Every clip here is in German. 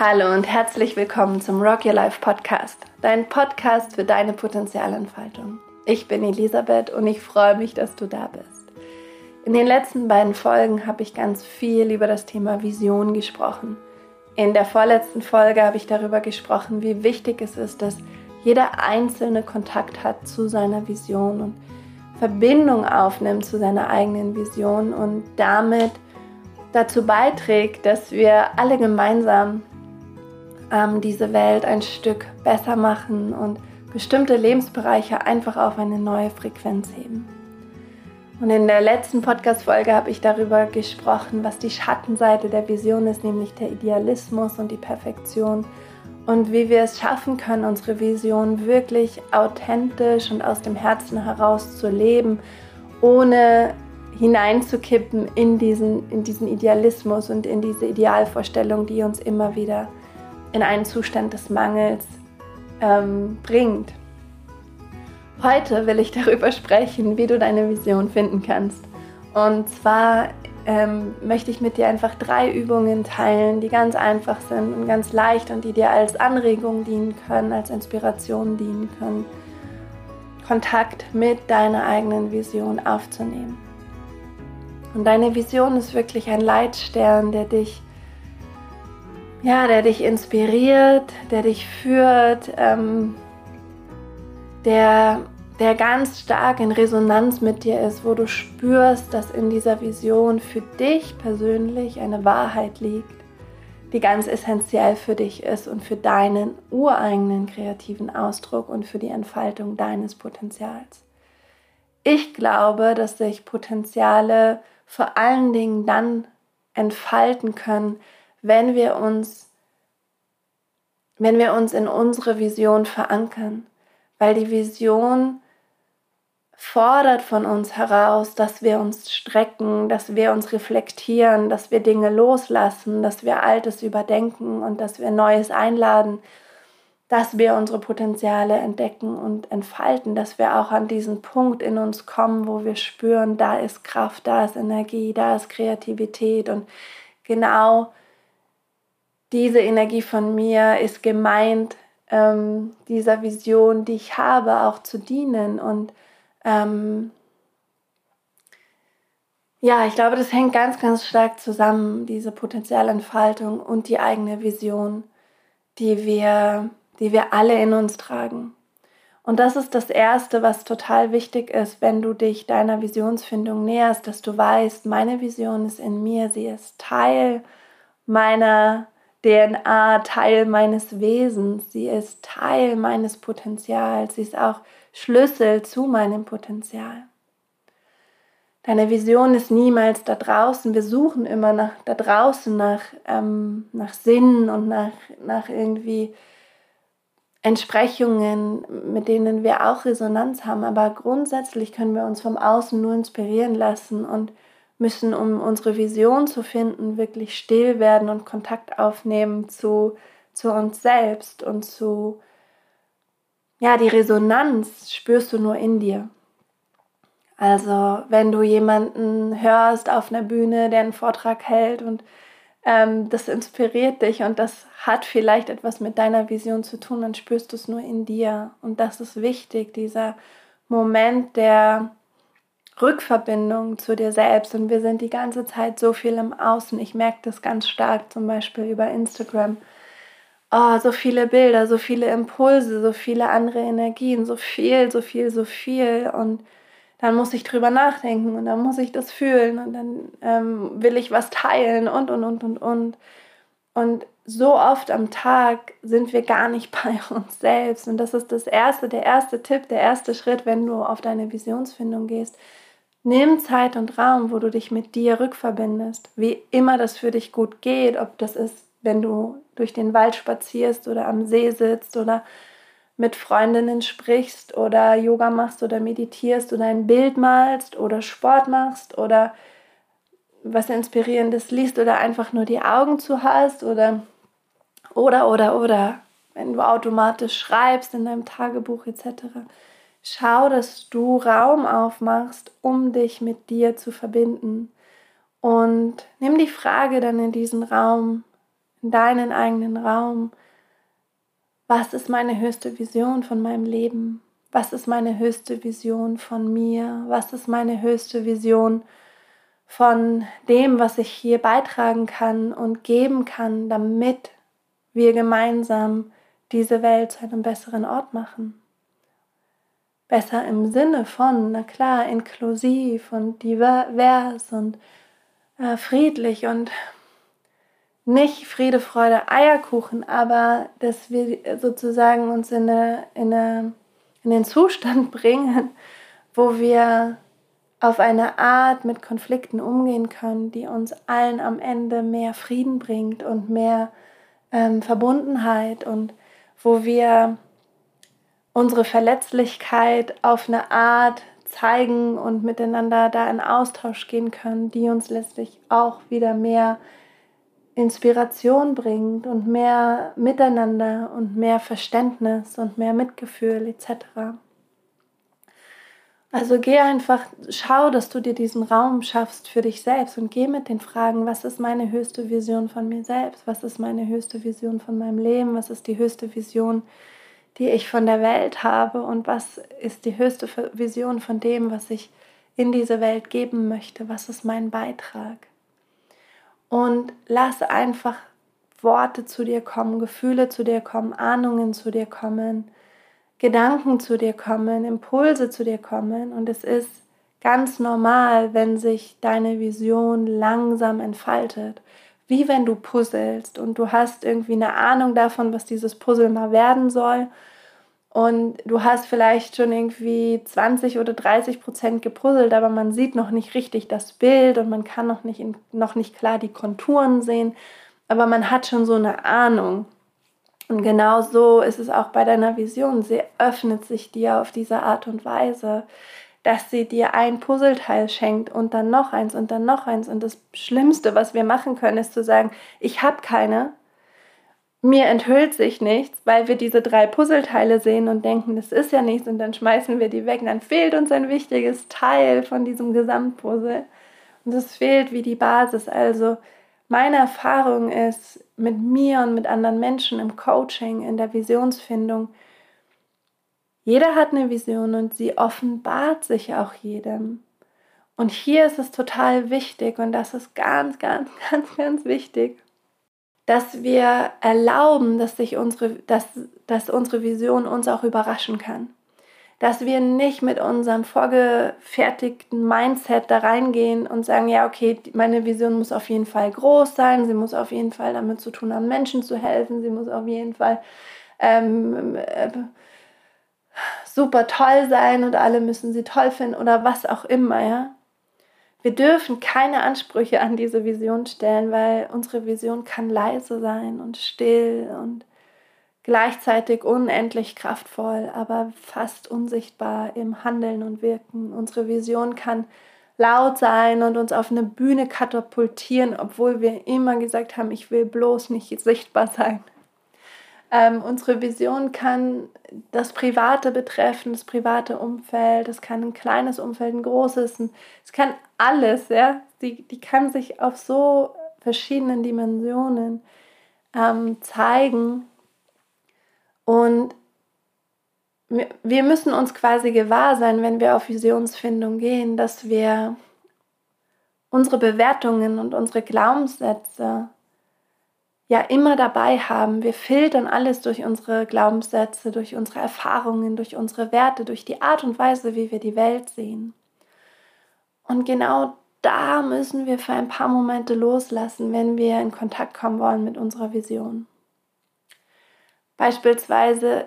Hallo und herzlich willkommen zum Rock Your Life Podcast, dein Podcast für deine Potenzialentfaltung. Ich bin Elisabeth und ich freue mich, dass du da bist. In den letzten beiden Folgen habe ich ganz viel über das Thema Vision gesprochen. In der vorletzten Folge habe ich darüber gesprochen, wie wichtig es ist, dass jeder Einzelne Kontakt hat zu seiner Vision und Verbindung aufnimmt zu seiner eigenen Vision und damit dazu beiträgt, dass wir alle gemeinsam ähm, diese Welt ein Stück besser machen und bestimmte Lebensbereiche einfach auf eine neue Frequenz heben. Und in der letzten Podcast-Folge habe ich darüber gesprochen, was die Schattenseite der Vision ist, nämlich der Idealismus und die Perfektion und wie wir es schaffen können, unsere Vision wirklich authentisch und aus dem Herzen heraus zu leben, ohne hineinzukippen in diesen, in diesen Idealismus und in diese Idealvorstellung, die uns immer wieder in einen Zustand des Mangels ähm, bringt. Heute will ich darüber sprechen, wie du deine Vision finden kannst. Und zwar ähm, möchte ich mit dir einfach drei Übungen teilen, die ganz einfach sind und ganz leicht und die dir als Anregung dienen können, als Inspiration dienen können, Kontakt mit deiner eigenen Vision aufzunehmen. Und deine Vision ist wirklich ein Leitstern, der dich ja, der dich inspiriert, der dich führt, ähm, der, der ganz stark in Resonanz mit dir ist, wo du spürst, dass in dieser Vision für dich persönlich eine Wahrheit liegt, die ganz essentiell für dich ist und für deinen ureigenen kreativen Ausdruck und für die Entfaltung deines Potenzials. Ich glaube, dass sich Potenziale vor allen Dingen dann entfalten können, wenn wir uns, wenn wir uns in unsere Vision verankern, weil die Vision fordert von uns heraus, dass wir uns strecken, dass wir uns reflektieren, dass wir Dinge loslassen, dass wir Altes überdenken und dass wir Neues einladen, dass wir unsere Potenziale entdecken und entfalten, dass wir auch an diesen Punkt in uns kommen, wo wir spüren, da ist Kraft, da ist Energie, da ist Kreativität und genau diese Energie von mir ist gemeint, ähm, dieser Vision, die ich habe, auch zu dienen. Und ähm, ja, ich glaube, das hängt ganz, ganz stark zusammen, diese Potenzialentfaltung und die eigene Vision, die wir, die wir alle in uns tragen. Und das ist das Erste, was total wichtig ist, wenn du dich deiner Visionsfindung näherst, dass du weißt, meine Vision ist in mir, sie ist Teil meiner DNA Teil meines Wesens, sie ist Teil meines Potenzials, sie ist auch Schlüssel zu meinem Potenzial. Deine Vision ist niemals da draußen. Wir suchen immer nach, da draußen nach, ähm, nach Sinn und nach, nach irgendwie Entsprechungen, mit denen wir auch Resonanz haben. Aber grundsätzlich können wir uns vom Außen nur inspirieren lassen und müssen, um unsere Vision zu finden, wirklich still werden und Kontakt aufnehmen zu, zu uns selbst und zu, ja, die Resonanz spürst du nur in dir. Also wenn du jemanden hörst auf einer Bühne, der einen Vortrag hält und ähm, das inspiriert dich und das hat vielleicht etwas mit deiner Vision zu tun, dann spürst du es nur in dir. Und das ist wichtig, dieser Moment der Rückverbindung zu dir selbst und wir sind die ganze Zeit so viel im Außen. Ich merke das ganz stark zum Beispiel über Instagram. Oh, so viele Bilder, so viele Impulse, so viele andere Energien, so viel, so viel, so viel. Und dann muss ich drüber nachdenken und dann muss ich das fühlen und dann ähm, will ich was teilen und, und, und, und, und. Und so oft am Tag sind wir gar nicht bei uns selbst. Und das ist das erste, der erste Tipp, der erste Schritt, wenn du auf deine Visionsfindung gehst Nimm Zeit und Raum, wo du dich mit dir rückverbindest, wie immer das für dich gut geht, ob das ist, wenn du durch den Wald spazierst oder am See sitzt oder mit Freundinnen sprichst oder Yoga machst oder meditierst oder ein Bild malst oder Sport machst oder was Inspirierendes liest oder einfach nur die Augen zu hast oder oder oder oder wenn du automatisch schreibst in deinem Tagebuch etc. Schau, dass du Raum aufmachst, um dich mit dir zu verbinden. Und nimm die Frage dann in diesen Raum in deinen eigenen Raum. Was ist meine höchste Vision von meinem Leben? Was ist meine höchste Vision von mir? Was ist meine höchste Vision von dem, was ich hier beitragen kann und geben kann, damit wir gemeinsam diese Welt zu einem besseren Ort machen? Besser im Sinne von, na klar, inklusiv und divers und äh, friedlich und nicht Friede, Freude, Eierkuchen, aber dass wir sozusagen uns in, eine, in, eine, in den Zustand bringen, wo wir auf eine Art mit Konflikten umgehen können, die uns allen am Ende mehr Frieden bringt und mehr ähm, Verbundenheit und wo wir unsere Verletzlichkeit auf eine Art zeigen und miteinander da in Austausch gehen können, die uns letztlich auch wieder mehr Inspiration bringt und mehr Miteinander und mehr Verständnis und mehr Mitgefühl etc. Also geh einfach, schau, dass du dir diesen Raum schaffst für dich selbst und geh mit den Fragen, was ist meine höchste Vision von mir selbst? Was ist meine höchste Vision von meinem Leben? Was ist die höchste Vision, die ich von der Welt habe? Und was ist die höchste Vision von dem, was ich in diese Welt geben möchte? Was ist mein Beitrag? und lass einfach Worte zu dir kommen, Gefühle zu dir kommen, Ahnungen zu dir kommen, Gedanken zu dir kommen, Impulse zu dir kommen und es ist ganz normal, wenn sich deine Vision langsam entfaltet. Wie wenn du puzzelst und du hast irgendwie eine Ahnung davon, was dieses Puzzle mal werden soll und du hast vielleicht schon irgendwie 20 oder 30 Prozent gepuzzelt, aber man sieht noch nicht richtig das Bild und man kann noch nicht, in, noch nicht klar die Konturen sehen, aber man hat schon so eine Ahnung. Und genau so ist es auch bei deiner Vision. Sie öffnet sich dir auf diese Art und Weise, dass sie dir ein Puzzleteil schenkt und dann noch eins und dann noch eins. Und das Schlimmste, was wir machen können, ist zu sagen, ich habe keine, mir enthüllt sich nichts, weil wir diese drei Puzzleteile sehen und denken, das ist ja nichts und dann schmeißen wir die weg und dann fehlt uns ein wichtiges Teil von diesem Gesamtpuzzle. Und es fehlt wie die Basis. Also meine Erfahrung ist mit mir und mit anderen Menschen im Coaching, in der Visionsfindung, jeder hat eine Vision und sie offenbart sich auch jedem. Und hier ist es total wichtig und das ist ganz, ganz, ganz, ganz wichtig dass wir erlauben, dass, sich unsere, dass, dass unsere Vision uns auch überraschen kann. Dass wir nicht mit unserem vorgefertigten Mindset da reingehen und sagen, ja, okay, meine Vision muss auf jeden Fall groß sein, sie muss auf jeden Fall damit zu tun haben, Menschen zu helfen, sie muss auf jeden Fall ähm, äh, super toll sein und alle müssen sie toll finden oder was auch immer, ja. Wir dürfen keine Ansprüche an diese Vision stellen, weil unsere Vision kann leise sein und still und gleichzeitig unendlich kraftvoll, aber fast unsichtbar im Handeln und Wirken. Unsere Vision kann laut sein und uns auf eine Bühne katapultieren, obwohl wir immer gesagt haben, ich will bloß nicht sichtbar sein. Ähm, unsere Vision kann das Private betreffen, das private Umfeld, es kann ein kleines Umfeld, ein großes, es kann alles, ja. Die, die kann sich auf so verschiedenen Dimensionen ähm, zeigen. Und wir müssen uns quasi gewahr sein, wenn wir auf Visionsfindung gehen, dass wir unsere Bewertungen und unsere Glaubenssätze ja immer dabei haben. Wir filtern alles durch unsere Glaubenssätze, durch unsere Erfahrungen, durch unsere Werte, durch die Art und Weise, wie wir die Welt sehen. Und genau da müssen wir für ein paar Momente loslassen, wenn wir in Kontakt kommen wollen mit unserer Vision. Beispielsweise,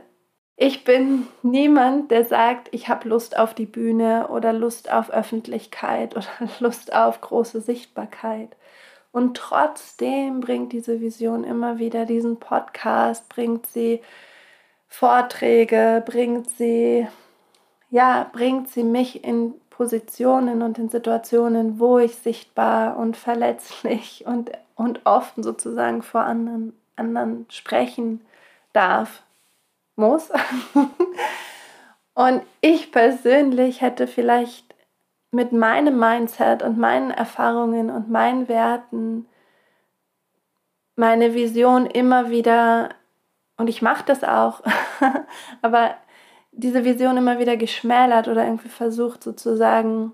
ich bin niemand, der sagt, ich habe Lust auf die Bühne oder Lust auf Öffentlichkeit oder Lust auf große Sichtbarkeit. Und trotzdem bringt diese Vision immer wieder diesen Podcast, bringt sie Vorträge, bringt sie, ja, bringt sie mich in Positionen und in Situationen, wo ich sichtbar und verletzlich und, und offen sozusagen vor anderen, anderen sprechen darf, muss. und ich persönlich hätte vielleicht mit meinem Mindset und meinen Erfahrungen und meinen Werten meine Vision immer wieder, und ich mache das auch, aber diese Vision immer wieder geschmälert oder irgendwie versucht sozusagen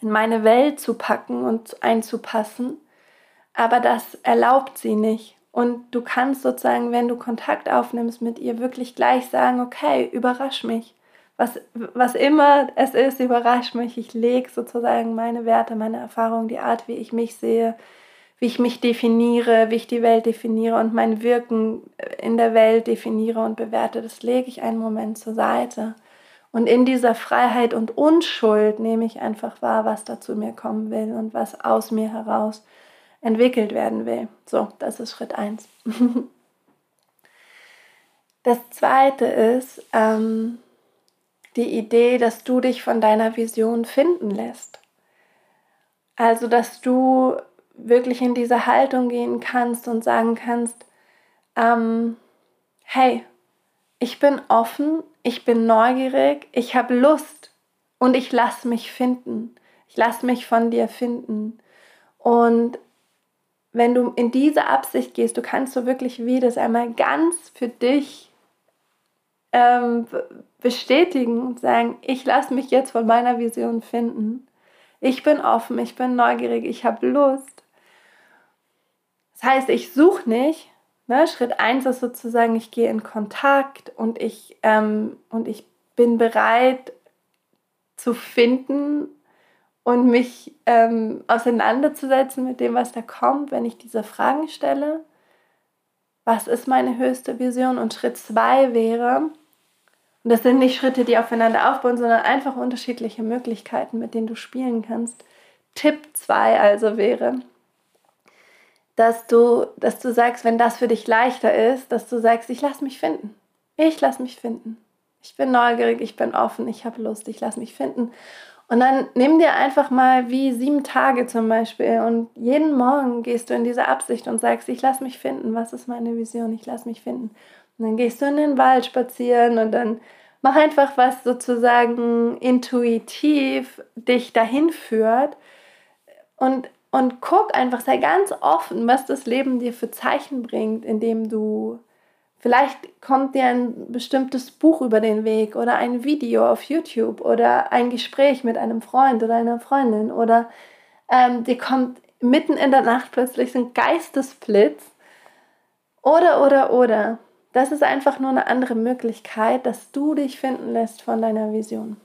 in meine Welt zu packen und einzupassen. Aber das erlaubt sie nicht. Und du kannst sozusagen, wenn du Kontakt aufnimmst mit ihr, wirklich gleich sagen, okay, überrasch mich. Was, was immer es ist, überrasch mich. Ich lege sozusagen meine Werte, meine Erfahrungen, die Art, wie ich mich sehe, wie ich mich definiere, wie ich die Welt definiere und mein Wirken in der Welt definiere und bewerte, das lege ich einen Moment zur Seite. Und in dieser Freiheit und Unschuld nehme ich einfach wahr, was da zu mir kommen will und was aus mir heraus entwickelt werden will. So, das ist Schritt 1. das zweite ist ähm, die Idee, dass du dich von deiner Vision finden lässt. Also, dass du wirklich in diese Haltung gehen kannst und sagen kannst, ähm, hey, ich bin offen, ich bin neugierig, ich habe Lust und ich lasse mich finden. Ich lasse mich von dir finden. Und wenn du in diese Absicht gehst, du kannst so wirklich wie das einmal ganz für dich ähm, bestätigen und sagen, ich lasse mich jetzt von meiner Vision finden. Ich bin offen, ich bin neugierig, ich habe Lust. Das heißt, ich suche nicht. Ne? Schritt 1 ist sozusagen, ich gehe in Kontakt und ich, ähm, und ich bin bereit zu finden und mich ähm, auseinanderzusetzen mit dem, was da kommt, wenn ich diese Fragen stelle. Was ist meine höchste Vision? Und Schritt 2 wäre, und das sind nicht Schritte, die aufeinander aufbauen, sondern einfach unterschiedliche Möglichkeiten, mit denen du spielen kannst. Tipp 2 also wäre, dass du, dass du sagst, wenn das für dich leichter ist, dass du sagst, ich lasse mich finden. Ich lasse mich finden. Ich bin neugierig, ich bin offen, ich habe Lust, ich lasse mich finden. Und dann nimm dir einfach mal wie sieben Tage zum Beispiel und jeden Morgen gehst du in diese Absicht und sagst, ich lasse mich finden. Was ist meine Vision? Ich lasse mich finden. Dann gehst du in den Wald spazieren und dann mach einfach was sozusagen intuitiv dich dahin führt. Und und guck einfach, sei ganz offen, was das Leben dir für Zeichen bringt, indem du vielleicht kommt dir ein bestimmtes Buch über den Weg oder ein Video auf YouTube oder ein Gespräch mit einem Freund oder einer Freundin oder ähm, dir kommt mitten in der Nacht plötzlich ein Geistesblitz oder oder oder. Das ist einfach nur eine andere Möglichkeit, dass du dich finden lässt von deiner Vision.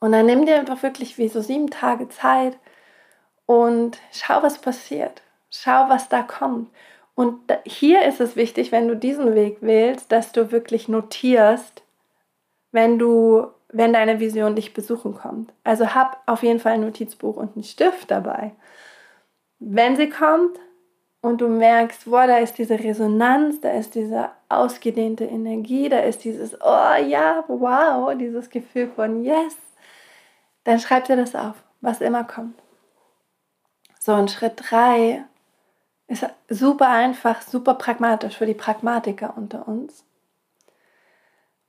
Und dann nimm dir einfach wirklich wie so sieben Tage Zeit und schau, was passiert. Schau, was da kommt. Und hier ist es wichtig, wenn du diesen Weg wählst, dass du wirklich notierst, wenn du, wenn deine Vision dich besuchen kommt. Also hab auf jeden Fall ein Notizbuch und einen Stift dabei. Wenn sie kommt und du merkst, boah, da ist diese Resonanz, da ist diese ausgedehnte Energie, da ist dieses, oh ja, wow, dieses Gefühl von yes, dann schreib dir das auf, was immer kommt. So, und Schritt 3 ist super einfach, super pragmatisch für die Pragmatiker unter uns.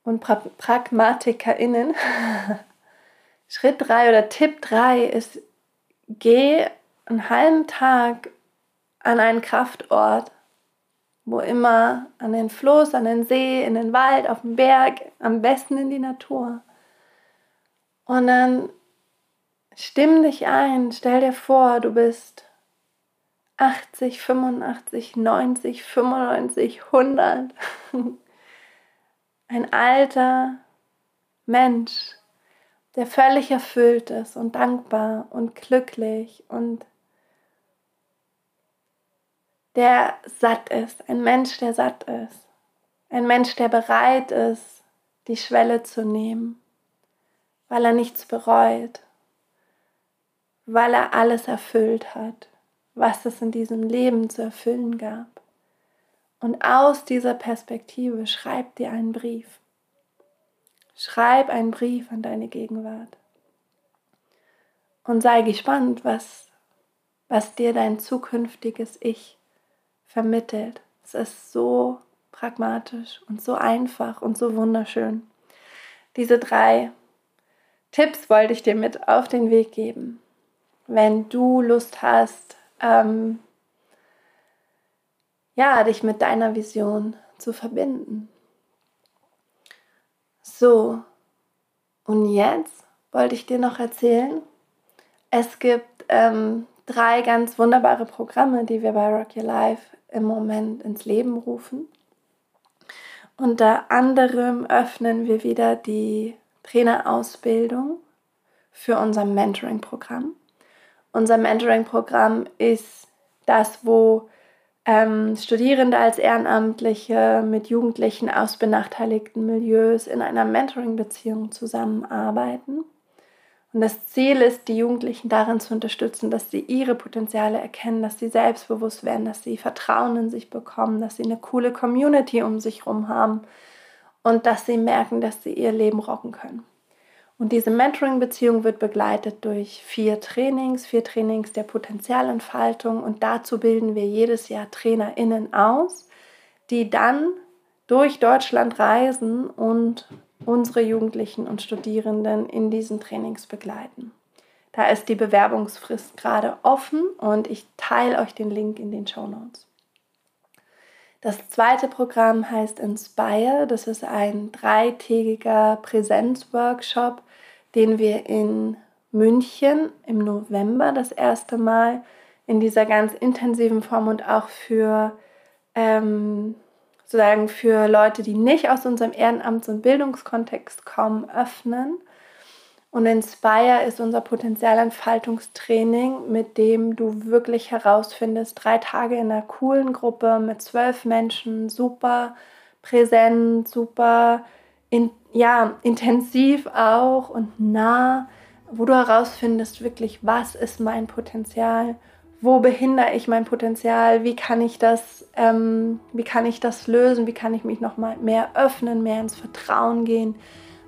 Und pra PragmatikerInnen. Schritt 3 oder Tipp 3 ist, geh einen halben Tag an einen Kraftort, wo immer, an den Fluss, an den See, in den Wald, auf den Berg, am besten in die Natur. Und dann Stimm dich ein, stell dir vor, du bist 80, 85, 90, 95, 100. Ein alter Mensch, der völlig erfüllt ist und dankbar und glücklich und der satt ist, ein Mensch, der satt ist, ein Mensch, der bereit ist, die Schwelle zu nehmen, weil er nichts bereut, weil er alles erfüllt hat, was es in diesem Leben zu erfüllen gab. Und aus dieser Perspektive schreib dir einen Brief. Schreib einen Brief an deine Gegenwart. Und sei gespannt, was, was dir dein zukünftiges Ich vermittelt. Es ist so pragmatisch und so einfach und so wunderschön. Diese drei Tipps wollte ich dir mit auf den Weg geben wenn du Lust hast, ähm, ja, dich mit deiner Vision zu verbinden. So, und jetzt wollte ich dir noch erzählen, es gibt ähm, drei ganz wunderbare Programme, die wir bei Rock Your Life im Moment ins Leben rufen. Unter anderem öffnen wir wieder die Trainerausbildung für unser Mentoring-Programm. Unser Mentoring-Programm ist das, wo ähm, Studierende als Ehrenamtliche mit Jugendlichen aus benachteiligten Milieus in einer Mentoring-Beziehung zusammenarbeiten. Und das Ziel ist, die Jugendlichen darin zu unterstützen, dass sie ihre Potenziale erkennen, dass sie selbstbewusst werden, dass sie Vertrauen in sich bekommen, dass sie eine coole Community um sich herum haben und dass sie merken, dass sie ihr Leben rocken können. Und diese Mentoring-Beziehung wird begleitet durch vier Trainings, vier Trainings der Potenzialentfaltung. Und dazu bilden wir jedes Jahr TrainerInnen aus, die dann durch Deutschland reisen und unsere Jugendlichen und Studierenden in diesen Trainings begleiten. Da ist die Bewerbungsfrist gerade offen und ich teile euch den Link in den Show Notes. Das zweite Programm heißt Inspire. Das ist ein dreitägiger Präsenzworkshop, den wir in München im November das erste Mal in dieser ganz intensiven Form und auch für ähm, sozusagen für Leute, die nicht aus unserem Ehrenamts- und Bildungskontext kommen, öffnen. Und Inspire ist unser Potenzialentfaltungstraining, mit dem du wirklich herausfindest, drei Tage in einer coolen Gruppe mit zwölf Menschen, super präsent, super in, ja, intensiv auch und nah, wo du herausfindest wirklich, was ist mein Potenzial, wo behindere ich mein Potenzial, wie kann ich das, ähm, wie kann ich das lösen, wie kann ich mich noch mal mehr öffnen, mehr ins Vertrauen gehen?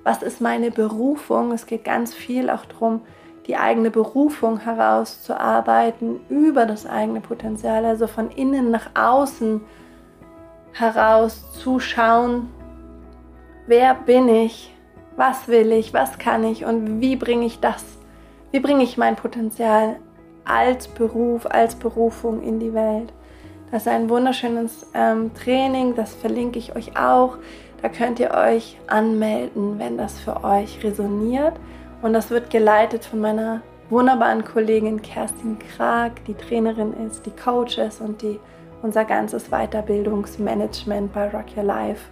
Was ist meine Berufung. Es geht ganz viel auch darum, die eigene Berufung herauszuarbeiten über das eigene Potenzial, also von innen nach außen heraus zu schauen, wer bin ich, was will ich, was kann ich? Und wie bringe ich das, wie bringe ich mein Potenzial als Beruf, als Berufung in die Welt. Das ist ein wunderschönes ähm, Training, das verlinke ich euch auch. Da könnt ihr euch anmelden, wenn das für euch resoniert. Und das wird geleitet von meiner wunderbaren Kollegin Kerstin Krag, die Trainerin ist, die Coach ist und die unser ganzes Weiterbildungsmanagement bei Rock Your Life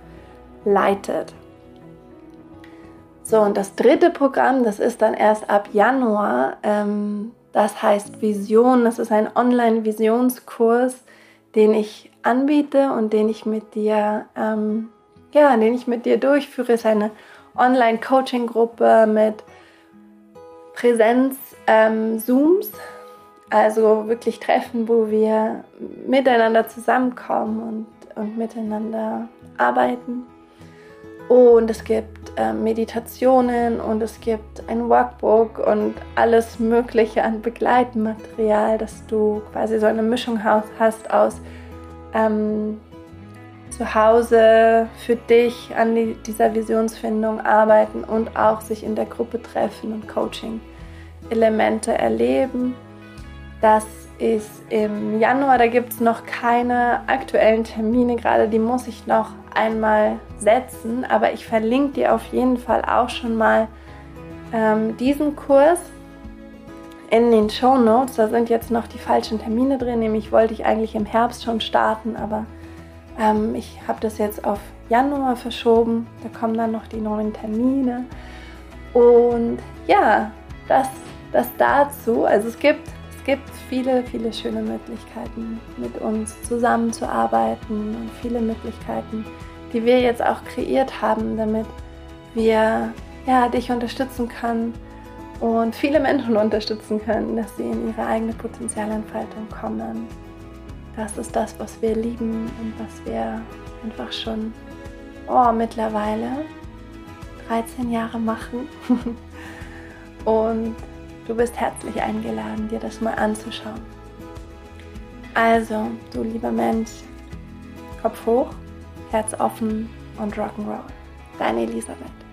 leitet. So, und das dritte Programm, das ist dann erst ab Januar. Ähm, das heißt Vision. Das ist ein Online-Visionskurs, den ich anbiete und den ich mit dir ähm, ja, den ich mit dir durchführe, ist eine Online-Coaching-Gruppe mit Präsenz-Zooms, ähm, also wirklich Treffen, wo wir miteinander zusammenkommen und, und miteinander arbeiten. Und es gibt äh, Meditationen und es gibt ein Workbook und alles Mögliche an Begleitmaterial, dass du quasi so eine Mischung hast aus ähm, zu Hause für dich an die, dieser Visionsfindung arbeiten und auch sich in der Gruppe treffen und Coaching-Elemente erleben. Das ist im Januar, da gibt es noch keine aktuellen Termine, gerade die muss ich noch einmal setzen, aber ich verlinke dir auf jeden Fall auch schon mal ähm, diesen Kurs in den Show Notes. Da sind jetzt noch die falschen Termine drin, nämlich wollte ich eigentlich im Herbst schon starten, aber ähm, ich habe das jetzt auf Januar verschoben. Da kommen dann noch die neuen Termine. Und ja, das, das dazu. Also es gibt, gibt viele, viele schöne Möglichkeiten, mit uns zusammenzuarbeiten und viele Möglichkeiten, die wir jetzt auch kreiert haben, damit wir ja, dich unterstützen können und viele Menschen unterstützen können, dass sie in ihre eigene Potenzialentfaltung kommen das ist das, was wir lieben und was wir einfach schon oh, mittlerweile 13 Jahre machen. und du bist herzlich eingeladen, dir das mal anzuschauen. Also, du lieber Mensch, Kopf hoch, Herz offen und Rock'n'Roll. Deine Elisabeth.